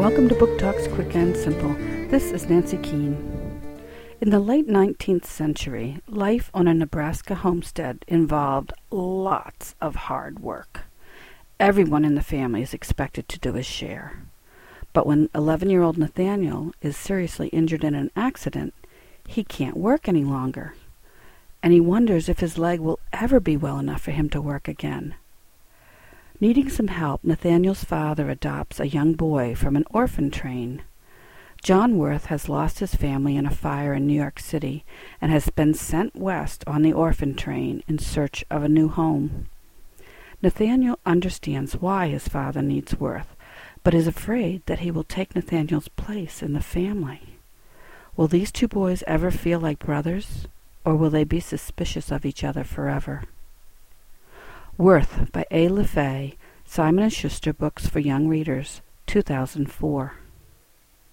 Welcome to Book Talks Quick and Simple. This is Nancy Keane. In the late 19th century, life on a Nebraska homestead involved lots of hard work. Everyone in the family is expected to do his share. But when 11 year old Nathaniel is seriously injured in an accident, he can't work any longer. And he wonders if his leg will ever be well enough for him to work again. Needing some help, Nathaniel's father adopts a young boy from an orphan train. John Worth has lost his family in a fire in New York City and has been sent west on the orphan train in search of a new home. Nathaniel understands why his father needs Worth, but is afraid that he will take Nathaniel's place in the family. Will these two boys ever feel like brothers, or will they be suspicious of each other forever? Worth by A. LaFaye, Simon & Schuster Books for Young Readers, 2004.